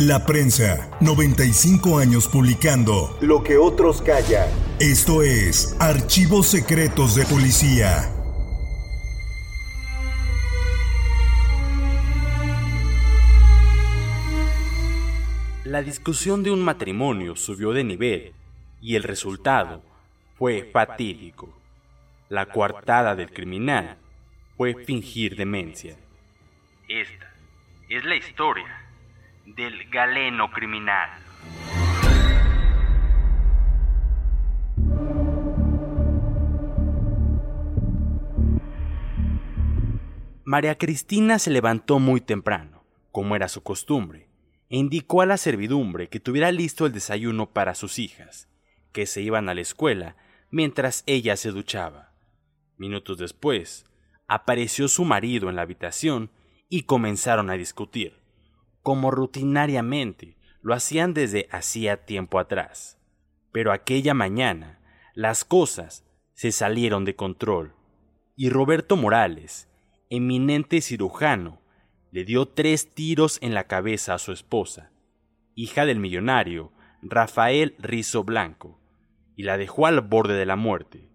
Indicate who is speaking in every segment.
Speaker 1: La prensa, 95 años publicando lo que otros callan. Esto es Archivos Secretos de Policía.
Speaker 2: La discusión de un matrimonio subió de nivel y el resultado fue fatídico. La coartada del criminal fue fingir demencia. Esta es la historia del galeno criminal. María Cristina se levantó muy temprano, como era su costumbre, e indicó a la servidumbre que tuviera listo el desayuno para sus hijas, que se iban a la escuela mientras ella se duchaba. Minutos después, apareció su marido en la habitación y comenzaron a discutir, como rutinariamente lo hacían desde hacía tiempo atrás. Pero aquella mañana las cosas se salieron de control y Roberto Morales, eminente cirujano, le dio tres tiros en la cabeza a su esposa, hija del millonario Rafael Rizo Blanco, y la dejó al borde de la muerte,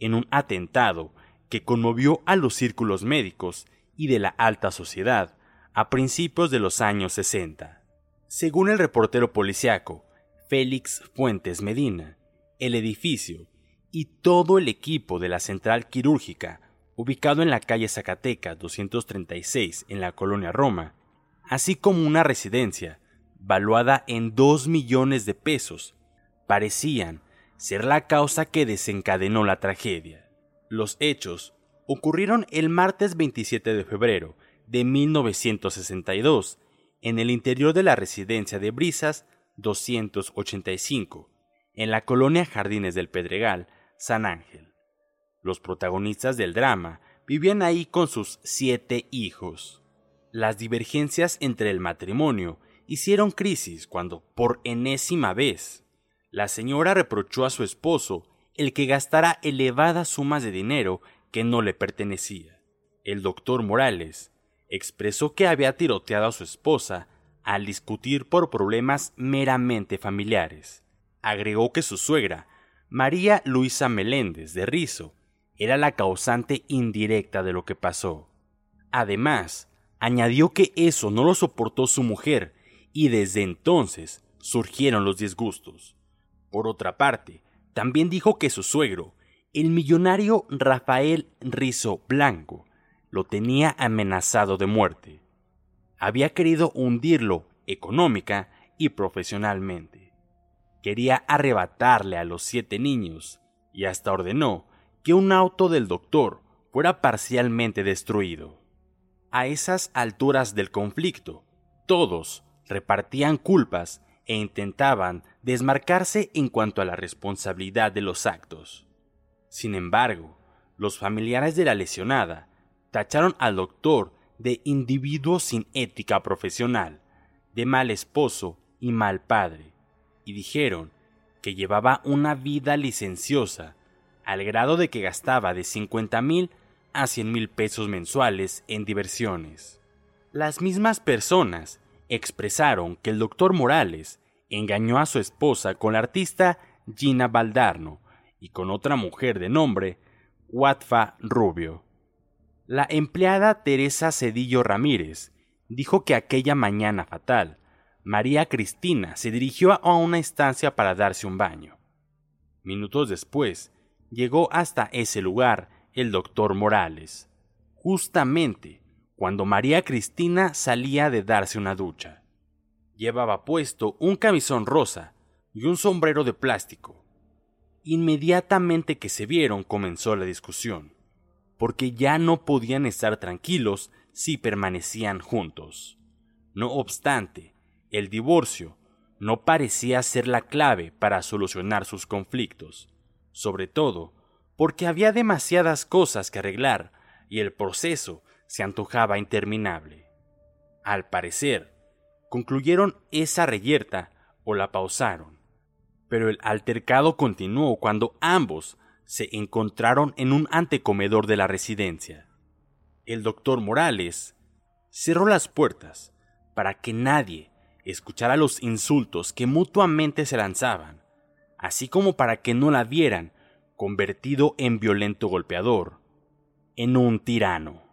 Speaker 2: en un atentado que conmovió a los círculos médicos y de la alta sociedad a principios de los años 60. Según el reportero policiaco Félix Fuentes Medina, el edificio y todo el equipo de la central quirúrgica, ubicado en la calle Zacatecas 236 en la colonia Roma, así como una residencia valuada en dos millones de pesos, parecían ser la causa que desencadenó la tragedia. Los hechos ocurrieron el martes 27 de febrero de 1962 en el interior de la residencia de Brisas 285, en la colonia Jardines del Pedregal, San Ángel. Los protagonistas del drama vivían ahí con sus siete hijos. Las divergencias entre el matrimonio hicieron crisis cuando, por enésima vez, la señora reprochó a su esposo el que gastara elevadas sumas de dinero que no le pertenecía. El doctor Morales expresó que había tiroteado a su esposa al discutir por problemas meramente familiares. Agregó que su suegra, María Luisa Meléndez de Rizo, era la causante indirecta de lo que pasó. Además, añadió que eso no lo soportó su mujer y desde entonces surgieron los disgustos. Por otra parte, también dijo que su suegro, el millonario Rafael Rizo Blanco, lo tenía amenazado de muerte. Había querido hundirlo económica y profesionalmente. Quería arrebatarle a los siete niños y hasta ordenó que un auto del doctor fuera parcialmente destruido. A esas alturas del conflicto, todos repartían culpas e intentaban desmarcarse en cuanto a la responsabilidad de los actos. Sin embargo, los familiares de la lesionada tacharon al doctor de individuo sin ética profesional, de mal esposo y mal padre, y dijeron que llevaba una vida licenciosa, al grado de que gastaba de 50 mil a 100 mil pesos mensuales en diversiones. Las mismas personas expresaron que el doctor Morales engañó a su esposa con la artista Gina Baldarno y con otra mujer de nombre Watfa Rubio. La empleada Teresa Cedillo Ramírez dijo que aquella mañana fatal, María Cristina se dirigió a una estancia para darse un baño. Minutos después, llegó hasta ese lugar el doctor Morales, justamente cuando María Cristina salía de darse una ducha. Llevaba puesto un camisón rosa y un sombrero de plástico. Inmediatamente que se vieron comenzó la discusión, porque ya no podían estar tranquilos si permanecían juntos. No obstante, el divorcio no parecía ser la clave para solucionar sus conflictos, sobre todo porque había demasiadas cosas que arreglar y el proceso se antojaba interminable. Al parecer, concluyeron esa reyerta o la pausaron, pero el altercado continuó cuando ambos se encontraron en un antecomedor de la residencia. El doctor Morales cerró las puertas para que nadie escuchara los insultos que mutuamente se lanzaban, así como para que no la vieran convertido en violento golpeador, en un tirano.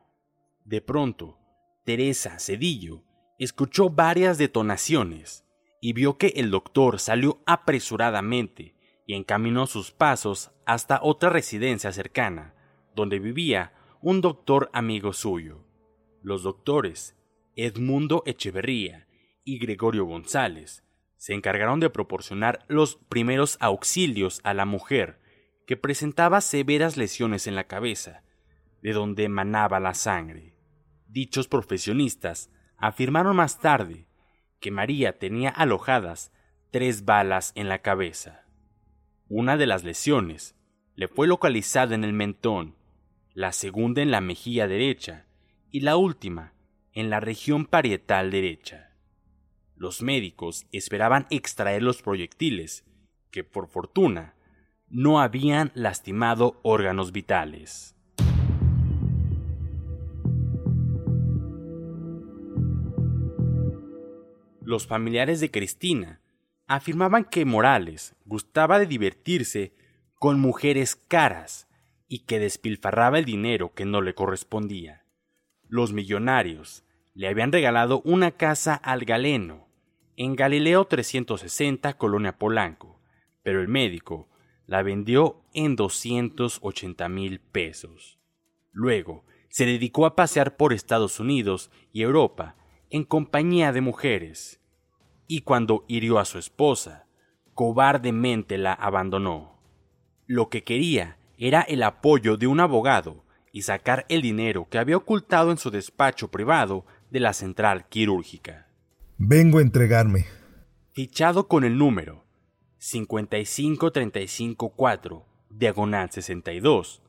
Speaker 2: De pronto, Teresa Cedillo escuchó varias detonaciones y vio que el doctor salió apresuradamente y encaminó sus pasos hasta otra residencia cercana, donde vivía un doctor amigo suyo. Los doctores Edmundo Echeverría y Gregorio González se encargaron de proporcionar los primeros auxilios a la mujer que presentaba severas lesiones en la cabeza, de donde emanaba la sangre. Dichos profesionistas afirmaron más tarde que María tenía alojadas tres balas en la cabeza. Una de las lesiones le fue localizada en el mentón, la segunda en la mejilla derecha y la última en la región parietal derecha. Los médicos esperaban extraer los proyectiles, que por fortuna no habían lastimado órganos vitales. Los familiares de Cristina afirmaban que Morales gustaba de divertirse con mujeres caras y que despilfarraba el dinero que no le correspondía. Los millonarios le habían regalado una casa al galeno en Galileo 360, Colonia Polanco, pero el médico la vendió en 280 mil pesos. Luego, se dedicó a pasear por Estados Unidos y Europa en compañía de mujeres, y cuando hirió a su esposa, cobardemente la abandonó. Lo que quería era el apoyo de un abogado y sacar el dinero que había ocultado en su despacho privado de la central quirúrgica.
Speaker 1: Vengo a entregarme.
Speaker 2: Fichado con el número 55354, diagonal 62,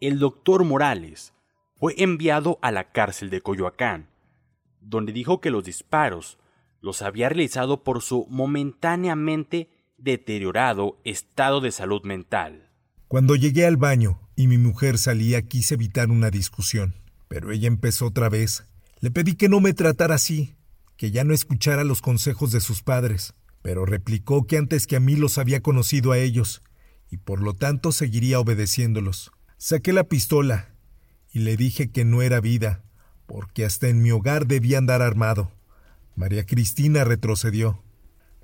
Speaker 2: el doctor Morales fue enviado a la cárcel de Coyoacán, donde dijo que los disparos los había realizado por su momentáneamente deteriorado estado de salud mental.
Speaker 1: Cuando llegué al baño y mi mujer salía quise evitar una discusión, pero ella empezó otra vez. Le pedí que no me tratara así, que ya no escuchara los consejos de sus padres, pero replicó que antes que a mí los había conocido a ellos, y por lo tanto seguiría obedeciéndolos. Saqué la pistola y le dije que no era vida, porque hasta en mi hogar debía andar armado. María Cristina retrocedió.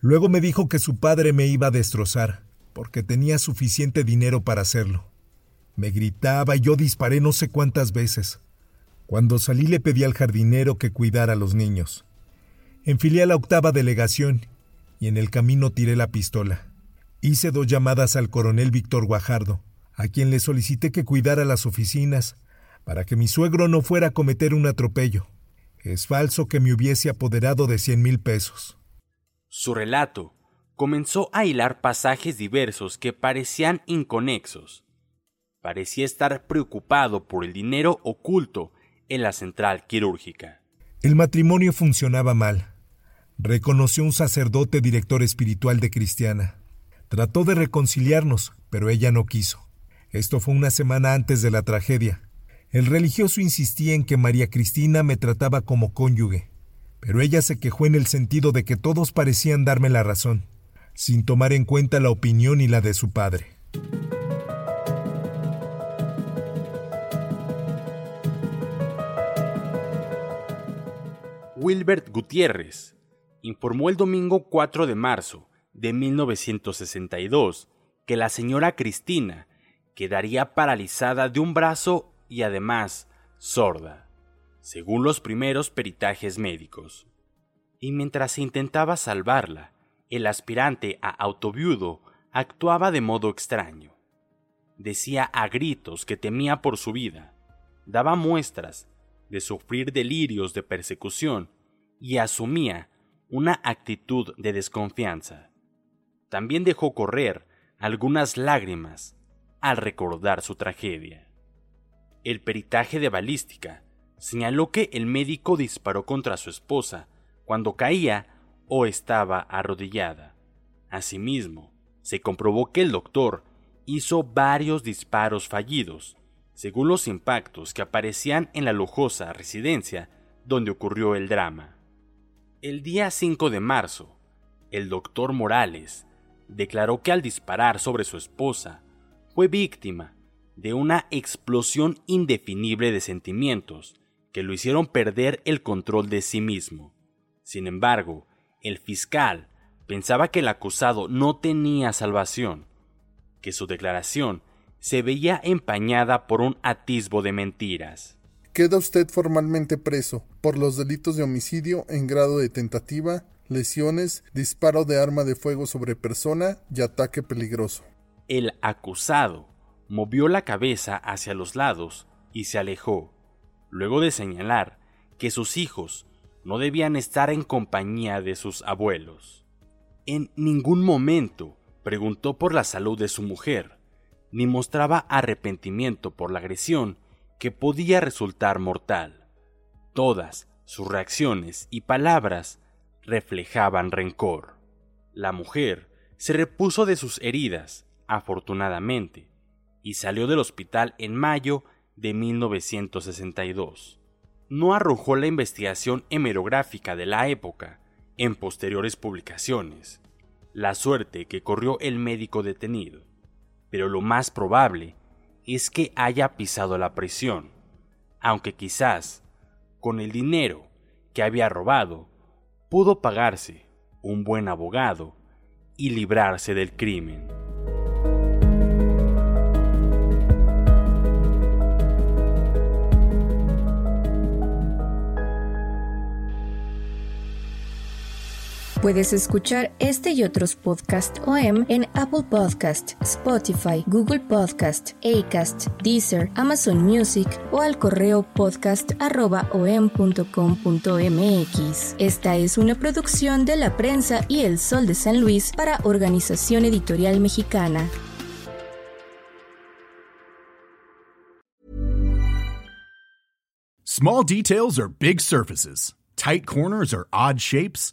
Speaker 1: Luego me dijo que su padre me iba a destrozar, porque tenía suficiente dinero para hacerlo. Me gritaba y yo disparé no sé cuántas veces. Cuando salí le pedí al jardinero que cuidara a los niños. Enfilé a la octava delegación y en el camino tiré la pistola. Hice dos llamadas al coronel Víctor Guajardo, a quien le solicité que cuidara las oficinas para que mi suegro no fuera a cometer un atropello. Es falso que me hubiese apoderado de cien mil pesos.
Speaker 2: Su relato comenzó a hilar pasajes diversos que parecían inconexos. Parecía estar preocupado por el dinero oculto en la central quirúrgica.
Speaker 1: El matrimonio funcionaba mal. Reconoció un sacerdote director espiritual de Cristiana. Trató de reconciliarnos, pero ella no quiso. Esto fue una semana antes de la tragedia. El religioso insistía en que María Cristina me trataba como cónyuge. pero ella se quejó en el sentido de que todos parecían darme la razón, sin tomar en cuenta la opinión y la de su padre.
Speaker 2: Wilbert Gutiérrez informó el domingo 4 de marzo de 1962 que la señora Cristina quedaría paralizada de un brazo y además sorda, según los primeros peritajes médicos. Y mientras se intentaba salvarla, el aspirante a autoviudo actuaba de modo extraño. Decía a gritos que temía por su vida, daba muestras de sufrir delirios de persecución y asumía una actitud de desconfianza. También dejó correr algunas lágrimas al recordar su tragedia. El peritaje de balística señaló que el médico disparó contra su esposa cuando caía o estaba arrodillada. Asimismo, se comprobó que el doctor hizo varios disparos fallidos, según los impactos que aparecían en la lujosa residencia donde ocurrió el drama. El día 5 de marzo, el doctor Morales declaró que al disparar sobre su esposa fue víctima de una explosión indefinible de sentimientos que lo hicieron perder el control de sí mismo. Sin embargo, el fiscal pensaba que el acusado no tenía salvación, que su declaración se veía empañada por un atisbo de mentiras.
Speaker 3: Queda usted formalmente preso por los delitos de homicidio en grado de tentativa, lesiones, disparo de arma de fuego sobre persona y ataque peligroso.
Speaker 2: El acusado movió la cabeza hacia los lados y se alejó, luego de señalar que sus hijos no debían estar en compañía de sus abuelos. En ningún momento preguntó por la salud de su mujer, ni mostraba arrepentimiento por la agresión que podía resultar mortal. Todas sus reacciones y palabras reflejaban rencor. La mujer se repuso de sus heridas, afortunadamente, y salió del hospital en mayo de 1962. No arrojó la investigación hemerográfica de la época en posteriores publicaciones, la suerte que corrió el médico detenido, pero lo más probable es que haya pisado la prisión, aunque quizás, con el dinero que había robado, pudo pagarse un buen abogado y librarse del crimen.
Speaker 4: Puedes escuchar este y otros podcasts OM en Apple Podcast, Spotify, Google Podcast, Acast, Deezer, Amazon Music o al correo podcast@om.com.mx. Esta es una producción de La Prensa y El Sol de San Luis para Organización Editorial Mexicana.
Speaker 5: Small details are big surfaces. Tight corners are odd shapes.